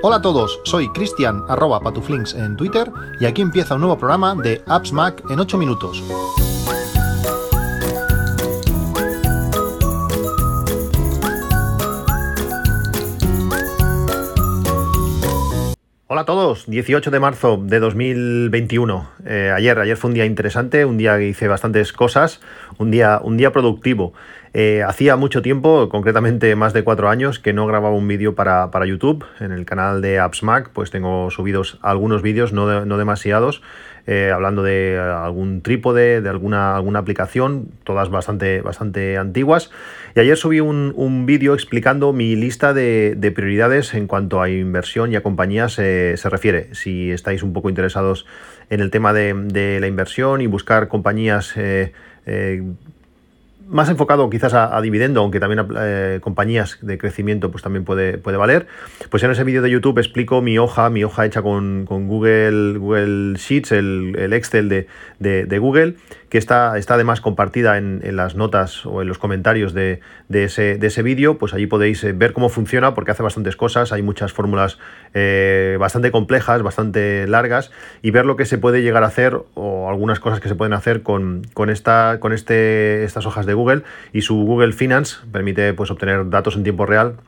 Hola a todos, soy Cristian arroba patuflinks en Twitter y aquí empieza un nuevo programa de Apps Mac en 8 minutos. Hola a todos, 18 de marzo de 2021. Eh, ayer, ayer fue un día interesante, un día que hice bastantes cosas, un día, un día productivo. Eh, hacía mucho tiempo, concretamente más de cuatro años, que no grababa un vídeo para, YouTube. En el canal de Apps Mac, pues tengo subidos algunos vídeos, no, no demasiados, eh, hablando de algún trípode, de alguna, alguna aplicación, todas bastante, bastante antiguas. Y ayer subí un, vídeo explicando mi lista de, prioridades en cuanto a inversión y a compañías eh, se refiere. Si estáis un poco interesados en el tema de, la inversión y buscar compañías más enfocado quizás a, dividendo, aunque también a eh, compañías de crecimiento pues también puede, puede valer. Pues en ese vídeo de YouTube explico mi hoja, mi hoja hecha con, Google, Google Sheets, el, Excel de, de, Google, que está, está además compartida en, las notas o en los comentarios de, ese, de ese vídeo. Pues allí podéis eh, ver cómo funciona porque hace bastantes cosas, hay muchas fórmulas eh, bastante complejas, bastante largas y ver lo que se puede llegar a hacer o algunas cosas que se pueden hacer con, con, esta, con este, estas hojas de Google y su Google Finance permite pues, obtener datos en tiempo real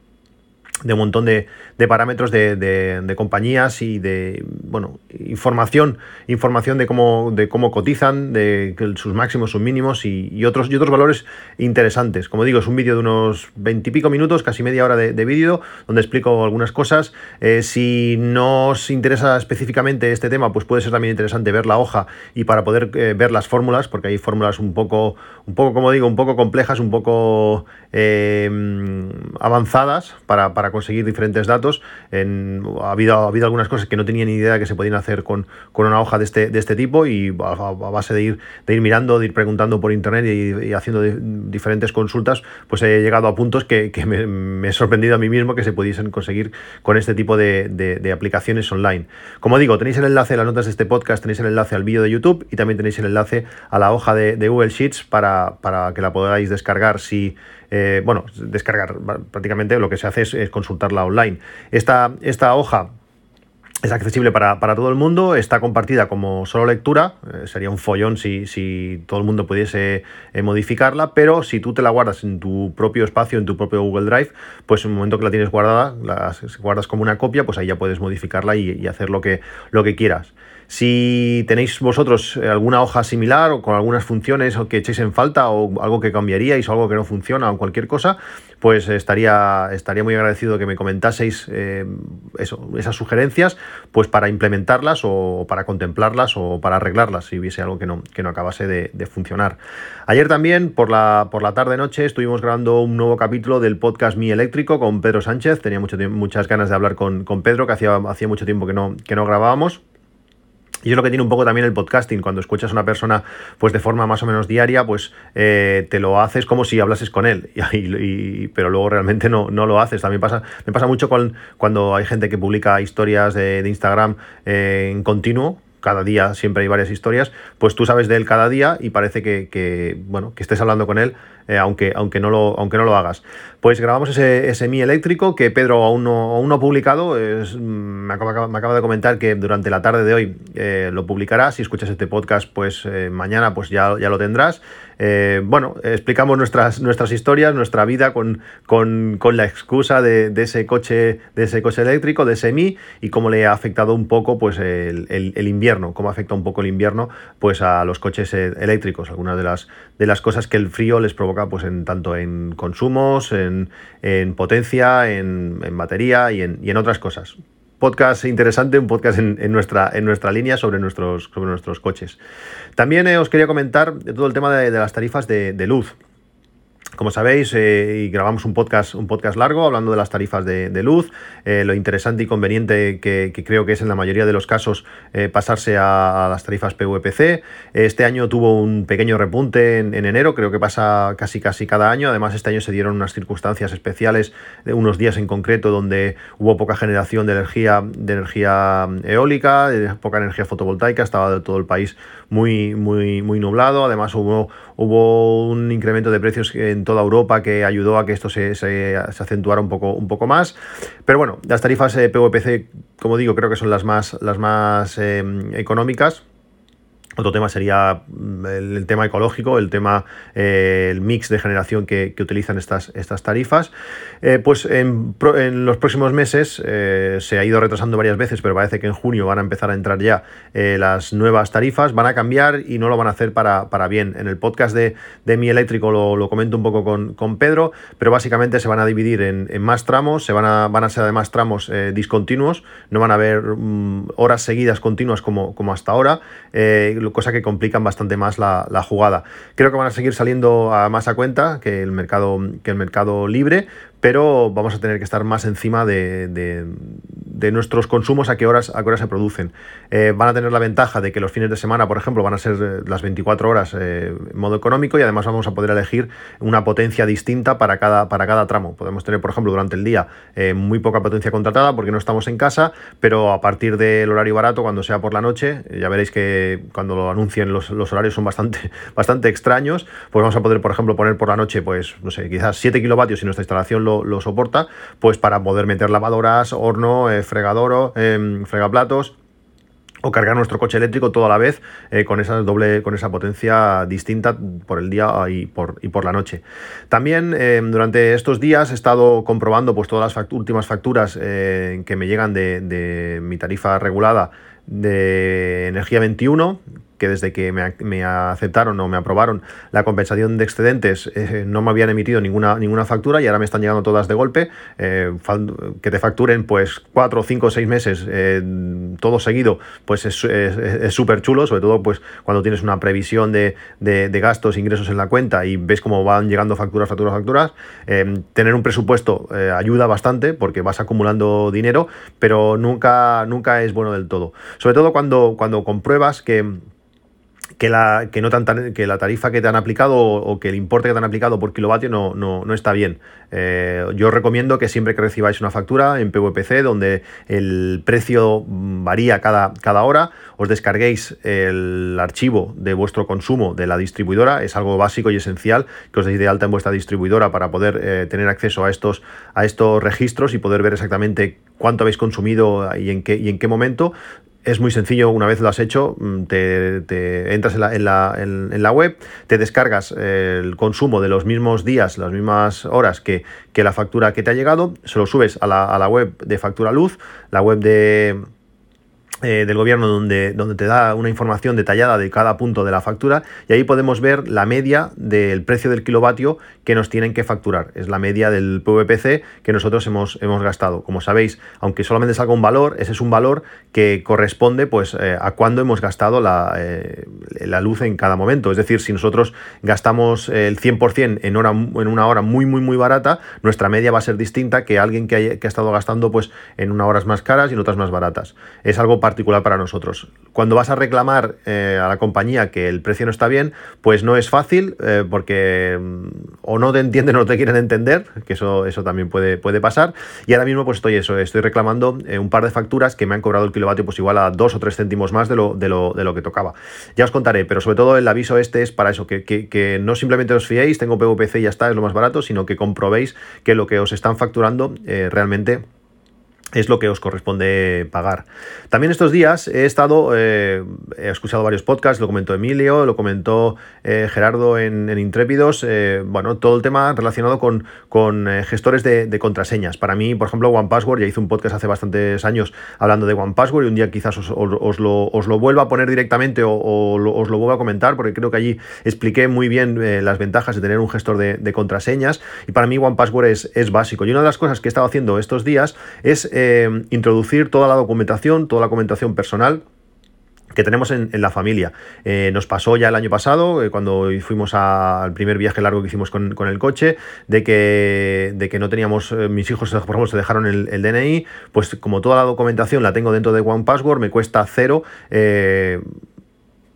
de un montón de, parámetros de, compañías y de bueno información información de cómo de cómo cotizan de sus máximos sus mínimos y, otros y otros valores interesantes. Como digo es un vídeo de unos veintipico minutos casi media hora de, vídeo donde explico algunas cosas. Eh, si no os interesa específicamente este tema pues puede ser también interesante ver la hoja y para poder eh, ver las fórmulas porque hay fórmulas un poco un poco como digo un poco complejas un poco eh, avanzadas para, para conseguir diferentes datos. ha, habido, ha habido algunas cosas que no tenía ni idea que se podían hacer con, una hoja de este, de este tipo y a, base de ir, de ir mirando, de ir preguntando por internet y, haciendo diferentes consultas, pues he llegado a puntos que, me, he sorprendido a mí mismo que se pudiesen conseguir con este tipo de, aplicaciones online. Como digo, tenéis el enlace a las notas de este podcast, tenéis el enlace al vídeo de YouTube y también tenéis el enlace a la hoja de, Google Sheets para, para que la podáis descargar si eh, bueno, descargar prácticamente lo que se hace es, consultarla online. Esta, esta hoja es accesible para, todo el mundo, está compartida como solo lectura, eh, sería un follón si, todo el mundo pudiese eh, modificarla, pero si tú te la guardas en tu propio espacio, en tu propio Google Drive, pues en el momento que la tienes guardada, la guardas como una copia, pues ahí ya puedes modificarla y, y hacer lo que, lo que quieras. Si tenéis vosotros eh, alguna hoja similar o con algunas funciones o que echéis en falta o algo que cambiaríais o algo que no funciona o cualquier cosa, pues estaría, estaría muy agradecido que me comentaseis eh, esas sugerencias pues para implementarlas o para contemplarlas o para arreglarlas si hubiese algo que no, que no acabase de, funcionar. Ayer también, por la, por la tarde-noche, estuvimos grabando un nuevo capítulo del podcast Mi Eléctrico con Pedro Sánchez. Tenía muchas ganas de hablar con, con Pedro, que hacía, hacía mucho tiempo que no, que no grabábamos. Y es lo que tiene un poco también el podcasting. Cuando escuchas a una persona pues de forma más o menos diaria, pues eh, te lo haces como si hablases con él. Y, pero luego realmente no, no lo haces. También pasa, me pasa mucho cuando hay gente que publica historias de, Instagram eh, en continuo cada día siempre hay varias historias, pues tú sabes de él cada día y parece que, bueno, que estés hablando con él, eh, aunque, aunque, no lo, aunque no lo hagas. Pues grabamos ese, ese Mi eléctrico que Pedro aún no, aún no ha publicado. Mm, me, acaba, de comentar que durante la tarde de hoy eh, lo publicará. Si escuchas este podcast, pues eh, mañana pues ya, ya lo tendrás. Bueno, explicamos nuestras, nuestras historias, nuestra vida con, con, la excusa de, ese coche, de ese coche eléctrico, de ese Mi, y cómo le ha afectado un poco pues, el, invierno, cómo afecta un poco el invierno pues, a los coches eléctricos, algunas de las, de las cosas que el frío les provoca pues, en, tanto en consumos, en, potencia, en, batería y en otras cosas podcast interesante, un podcast en, nuestra, en nuestra línea sobre nuestros, sobre nuestros coches. También eh, os quería comentar todo el tema de, las tarifas de luz. Como sabéis, eh, y grabamos un podcast, un podcast largo hablando de las tarifas de, luz, eh, lo interesante y conveniente que, creo que es en la mayoría de los casos eh, pasarse a, las tarifas PVPC. Este año tuvo un pequeño repunte en, enero, creo que pasa casi casi cada año. Además, este año se dieron unas circunstancias especiales, de unos días en concreto donde hubo poca generación de energía, de energía eólica, poca energía fotovoltaica, estaba todo el país muy, muy, muy nublado. Además, hubo hubo un incremento de precios en toda Europa que ayudó a que esto se, se, acentuara un poco, un poco más. Pero bueno, las tarifas eh, PVPC, como digo, creo que son las más, las más eh, económicas. Otro tema sería mm, el, tema ecológico, el tema, eh, el mix de generación que, utilizan estas, estas tarifas. Eh, pues en, los próximos meses eh, se ha ido retrasando varias veces, pero parece que en junio van a empezar a entrar ya las nuevas tarifas, van a cambiar y no lo van a hacer para, bien. En el podcast de, Mi Eléctrico lo, comento un poco con, Pedro, pero básicamente se van a dividir en, más tramos, se van a, van a ser además tramos discontinuos, no van a haber mm, horas seguidas continuas como, como hasta ahora cosa que complican bastante más la, jugada. Creo que van a seguir saliendo más a cuenta que el mercado, que el mercado libre, pero vamos a tener que estar más encima de, de, nuestros consumos, a qué horas, a qué horas se producen. Eh, van a tener la ventaja de que los fines de semana, por ejemplo, van a ser eh, las 24 horas eh, en modo económico y además vamos a poder elegir una potencia distinta para cada, para cada tramo. Podemos tener, por ejemplo, durante el día muy poca potencia contratada porque no estamos en casa, pero a partir del horario barato, cuando sea por la noche, ya veréis que cuando lo anuncien los, horarios son bastante, bastante extraños, pues vamos a poder, por ejemplo, poner por la noche, pues, no sé, quizás 7 kilovatios si nuestra instalación lo, soporta, pues para poder meter lavadoras, horno, eh, fregador, eh, fregaplatos o cargar nuestro coche eléctrico toda la vez eh, con esa doble con esa potencia distinta por el día y por, y por la noche. También eh, durante estos días he estado comprobando pues todas las últimas facturas que me llegan de, de mi tarifa regulada de energía 21 que desde que me, aceptaron o me aprobaron la compensación de excedentes eh, no me habían emitido ninguna, ninguna factura y ahora me están llegando todas de golpe. Eh, que te facturen pues cuatro, cinco, seis meses eh, todo seguido, pues es súper chulo, sobre todo pues cuando tienes una previsión de, de, gastos, ingresos en la cuenta y ves cómo van llegando facturas, facturas, facturas. tener un presupuesto ayuda bastante porque vas acumulando dinero, pero nunca, nunca es bueno del todo. Sobre todo cuando, cuando compruebas que que la, que no que la tarifa que te han aplicado o, que el importe que te han aplicado por kilovatio no, no, está bien. Eh, yo recomiendo que siempre que recibáis una factura en PVPC, donde el precio varía cada, cada hora, os descarguéis el archivo de vuestro consumo de la distribuidora. Es algo básico y esencial que os deis de alta en vuestra distribuidora para poder eh, tener acceso a estos, a estos registros y poder ver exactamente cuánto habéis consumido y en qué, y en qué momento es muy sencillo, una vez lo has hecho, mm, te, entras en la, en, la, web, te descargas el consumo de los mismos días, las mismas horas que, que la factura que te ha llegado, se lo subes a la, a la web de factura luz, la web de, eh, del gobierno donde, donde te da una información detallada de cada punto de la factura y ahí podemos ver la media del precio del kilovatio que nos tienen que facturar. Es la media del PVPC que nosotros hemos, hemos gastado. Como sabéis, aunque solamente salga un valor, ese es un valor que corresponde pues, eh, a cuándo hemos gastado la, eh, la, luz en cada momento. Es decir, si nosotros gastamos el 100% en, hora, en una hora muy, muy, muy barata, nuestra media va a ser distinta que alguien que, que ha estado gastando pues, en unas horas más caras y en otras más baratas. Es algo particular para nosotros. Cuando vas a reclamar eh, a la compañía que el precio no está bien, pues no es fácil eh, porque mm, o no te entienden o no te quieren entender, que eso, eso también puede, puede pasar. Y ahora mismo pues estoy eso, estoy reclamando eh, un par de facturas que me han cobrado el kilovatio pues igual a dos o tres céntimos más de lo, de lo, de lo que tocaba. Ya os contaré, pero sobre todo el aviso este es para eso, que, que no simplemente os fiéis, tengo PVPC y ya está, es lo más barato, sino que comprobéis que lo que os están facturando realmente es lo que os corresponde pagar. También estos días he estado, eh, he escuchado varios podcasts, lo comentó Emilio, lo comentó eh, Gerardo en, Intrépidos, eh, bueno, todo el tema relacionado con, con gestores de, contraseñas. Para mí, por ejemplo, OnePassword, ya hice un podcast hace bastantes años hablando de OnePassword y un día quizás os, lo, os lo, vuelva a poner directamente o, os lo vuelva a comentar porque creo que allí expliqué muy bien las ventajas de tener un gestor de, contraseñas y para mí OnePassword es, es básico. Y una de las cosas que he estado haciendo estos días es eh, introducir toda la documentación, toda la documentación personal que tenemos en, la familia. Eh, nos pasó ya el año pasado, eh, cuando fuimos al primer viaje largo que hicimos con, el coche, de que, de que no teníamos, mis hijos, por ejemplo, se dejaron el, DNI, pues como toda la documentación la tengo dentro de One Password, me cuesta cero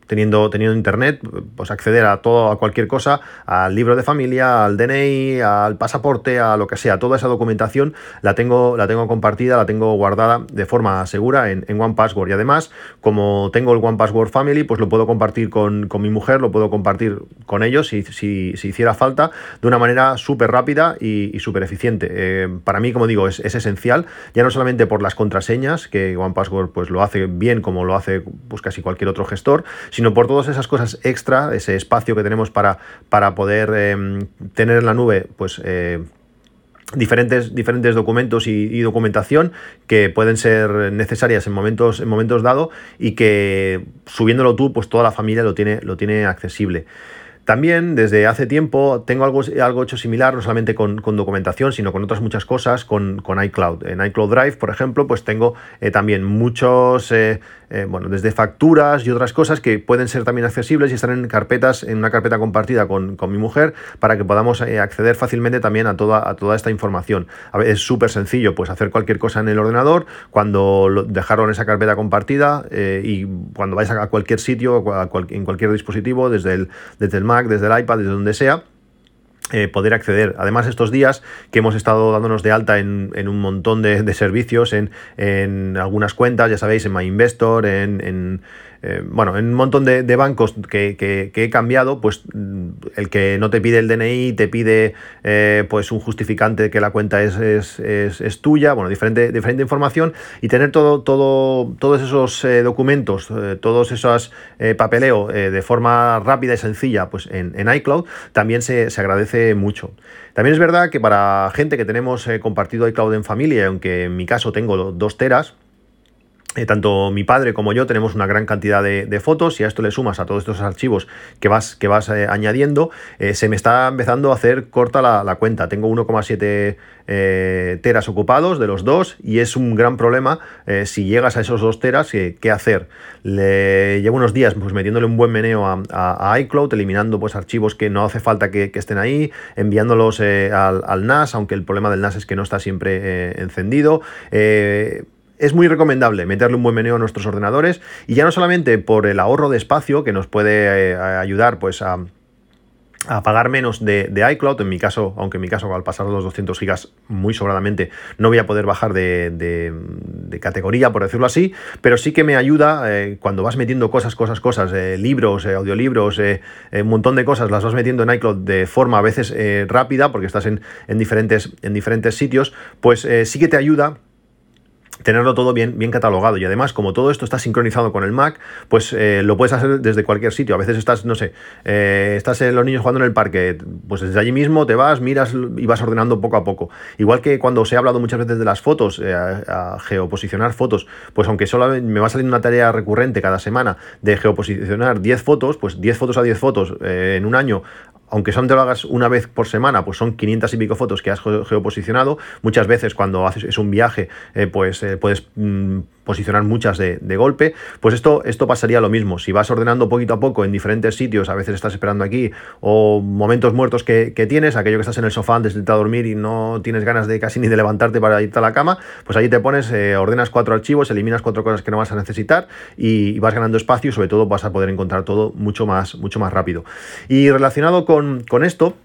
teniendo, teniendo internet, pues acceder a todo, a cualquier cosa, al libro de familia, al DNI, al pasaporte, a lo que sea, toda esa documentación la tengo, la tengo compartida, la tengo guardada de forma segura en, en One Password. Y además, como tengo el One Password Family, pues lo puedo compartir con, mi mujer, lo puedo compartir con ellos si, si, hiciera falta, de una manera súper rápida y, súper eficiente. Eh, para mí, como digo, es, es, esencial, ya no solamente por las contraseñas, que One Password pues, lo hace bien como lo hace pues, casi cualquier otro gestor, sino por todas esas cosas extra, ese espacio que tenemos para, para poder em, tener en la nube, pues... Eh, diferentes, diferentes documentos y, documentación que pueden ser necesarias en momentos, en momentos dados y que subiéndolo tú, pues toda la familia lo tiene, lo tiene accesible. También desde hace tiempo tengo algo, algo hecho similar, no solamente con, documentación, sino con otras muchas cosas, con, iCloud. En iCloud Drive, por ejemplo, pues tengo eh, también muchos, eh, eh, bueno, desde facturas y otras cosas que pueden ser también accesibles y están en carpetas, en una carpeta compartida con, mi mujer, para que podamos acceder fácilmente también a toda, a toda esta información. A es súper sencillo, pues hacer cualquier cosa en el ordenador, cuando lo, dejarlo en esa carpeta compartida y cuando vais a cualquier sitio, en cualquier dispositivo, desde el, desde desde el iPad, desde donde sea, eh, poder acceder. Además, estos días que hemos estado dándonos de alta en, un montón de, servicios, en, algunas cuentas, ya sabéis, en MyInvestor, en, en eh, bueno, en un montón de, bancos que, he cambiado, pues mm, el que no te pide el DNI, te pide eh, pues un justificante de que la cuenta es, es, tuya, bueno, diferente, diferente información y tener todo, todo, todos esos documentos, todos esos papeleo de forma rápida y sencilla, pues en, iCloud, también se agradece mucho. También es verdad que para gente que tenemos eh, compartido iCloud en familia, aunque en mi caso tengo dos teras, eh, tanto mi padre como yo tenemos una gran cantidad de, fotos y a esto le sumas a todos estos archivos que vas, que vas eh, añadiendo, se me está empezando a hacer corta la, cuenta. Tengo 1,7 teras ocupados de los dos y es un gran problema si llegas a esos dos teras, ¿qué hacer? Le llevo unos días pues, metiéndole un buen meneo a, iCloud, eliminando pues, archivos que no hace falta que, estén ahí, enviándolos al, NAS, aunque el problema del NAS es que no está siempre encendido es muy recomendable meterle un buen meneo a nuestros ordenadores y ya no solamente por el ahorro de espacio que nos puede eh, ayudar pues a, pagar menos de, iCloud, en mi caso, aunque en mi caso al pasar los 200 gigas muy sobradamente no voy a poder bajar de, categoría, por decirlo así, pero sí que me ayuda eh, cuando vas metiendo cosas, cosas, cosas, eh, libros, audiolibros, un montón de cosas, las vas metiendo en iCloud de forma a veces rápida, porque estás en, diferentes, en diferentes sitios, pues sí que te ayuda tenerlo todo bien, bien catalogado. Y además, como todo esto está sincronizado con el Mac, pues eh, lo puedes hacer desde cualquier sitio. A veces estás, no sé, eh, estás en los niños jugando en el parque, pues desde allí mismo te vas, miras y vas ordenando poco a poco. Igual que cuando os he hablado muchas veces de las fotos, eh, a, geoposicionar fotos, pues aunque solo me va salir una tarea recurrente cada semana de geoposicionar 10 fotos, pues 10 fotos a 10 fotos en un año aunque son te lo hagas una vez por semana, pues son 500 y pico fotos que has geoposicionado. Muchas veces cuando haces es un viaje, eh, pues eh, puedes mm, posicionar muchas de, golpe. Pues esto, esto pasaría lo mismo. Si vas ordenando poquito a poco en diferentes sitios, a veces estás esperando aquí, o momentos muertos que, tienes, aquello que estás en el sofá antes de a dormir y no tienes ganas de casi ni de levantarte para irte a la cama, pues ahí te pones, eh, ordenas cuatro archivos, eliminas cuatro cosas que no vas a necesitar y, vas ganando espacio y sobre todo vas a poder encontrar todo mucho más, mucho más rápido. Y relacionado con, con esto,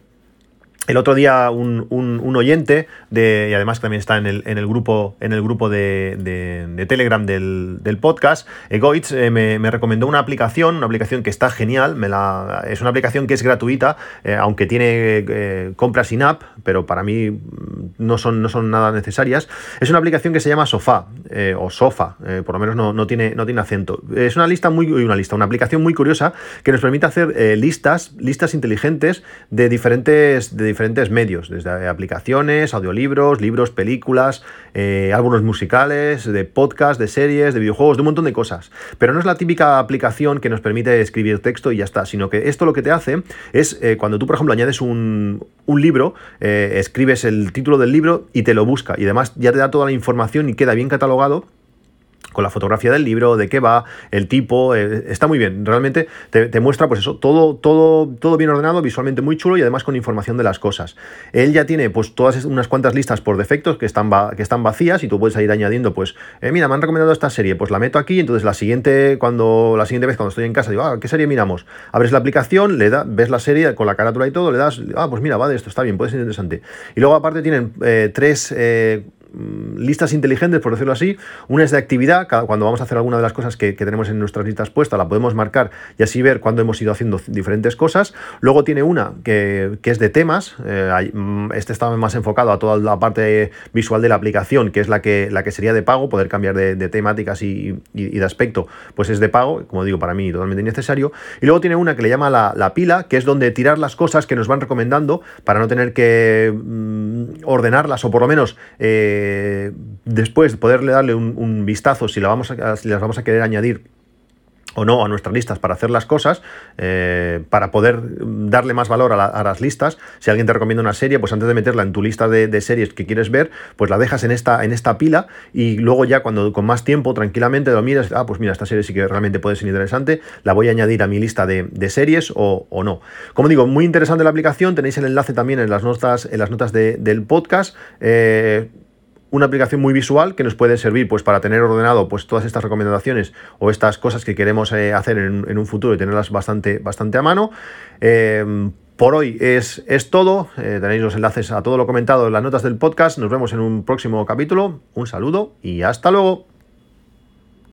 el otro día un, oyente, de, y además también está en el, en el grupo, en el grupo de, Telegram del, podcast, Egoitz, eh, me, recomendó una aplicación, una aplicación que está genial, me la, es una aplicación que es gratuita, eh, aunque tiene eh, compras in-app, pero para mí mm, no son, no son nada necesarias. Es una aplicación que se llama Sofá, o Sofa, por lo menos no, tiene, no tiene acento. Es una lista muy, una lista, una aplicación muy curiosa que nos permite hacer listas, listas inteligentes de de diferentes medios, desde aplicaciones, audiolibros, libros, películas, eh, álbumes musicales, de podcast, de series, de videojuegos, de un montón de cosas. Pero no es la típica aplicación que nos permite escribir texto y ya está, sino que esto lo que te hace es eh, cuando tú, por ejemplo, añades un, libro, eh, escribes el título del libro y te lo busca y además ya te da toda la información y queda bien catalogado con la fotografía del libro, de qué va, el tipo, eh, está muy bien, realmente te, muestra pues eso, todo, todo, todo bien ordenado, visualmente muy chulo y además con información de las cosas. Él ya tiene pues todas unas cuantas listas por defectos que están, que están vacías y tú puedes ir añadiendo pues, eh, mira, me han recomendado esta serie, pues la meto aquí, entonces la siguiente, cuando, la siguiente vez cuando estoy en casa digo, ah, ¿qué serie miramos? Abres la aplicación, le da, ves la serie con la carátula y todo, le das, ah, pues mira, va de esto, está bien, puede ser interesante. Y luego aparte tienen eh, tres listas inteligentes, por decirlo así. Una es de actividad, cuando vamos a hacer alguna de las cosas que, tenemos en nuestras listas puestas, la podemos marcar y así ver cuándo hemos ido haciendo diferentes cosas. Luego tiene una que, es de temas, eh, mm, este está más enfocado a toda la parte visual de la aplicación, que es la que, la que sería de pago, poder cambiar de, temáticas y, de aspecto, pues es de pago, como digo, para mí totalmente innecesario. Y luego tiene una que le llama la, pila, que es donde tirar las cosas que nos van recomendando para no tener que mm, ordenarlas o por lo menos... Eh, eh, después poderle darle un, vistazo si, la vamos a, si las vamos a querer añadir o no a nuestras listas para hacer las cosas, eh, para poder darle más valor a, las listas. Si alguien te recomienda una serie, pues antes de meterla en tu lista de, series que quieres ver, pues la dejas en esta, en esta pila y luego ya cuando con más tiempo, tranquilamente lo miras, ah, pues mira, esta serie sí que realmente puede ser interesante, la voy a añadir a mi lista de, series o, no. Como digo, muy interesante la aplicación, tenéis el enlace también en las notas, en las notas del podcast. Eh, una aplicación muy visual que nos puede servir pues, para tener ordenado pues, todas estas recomendaciones o estas cosas que queremos eh, hacer en, un futuro y tenerlas bastante, bastante a mano. Em, por hoy es, es todo. Eh, tenéis los enlaces a todo lo comentado en las notas del podcast. Nos vemos en un próximo capítulo. Un saludo y hasta luego.